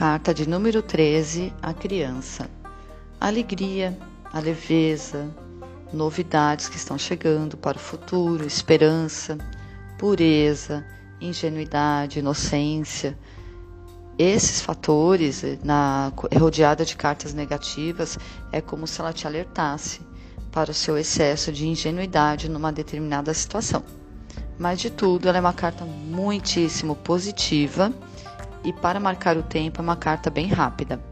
carta de número 13, a criança. Alegria, a leveza, novidades que estão chegando para o futuro, esperança, pureza, ingenuidade, inocência. Esses fatores, na rodeada de cartas negativas, é como se ela te alertasse para o seu excesso de ingenuidade numa determinada situação. Mas de tudo, ela é uma carta muitíssimo positiva e para marcar o tempo é uma carta bem rápida.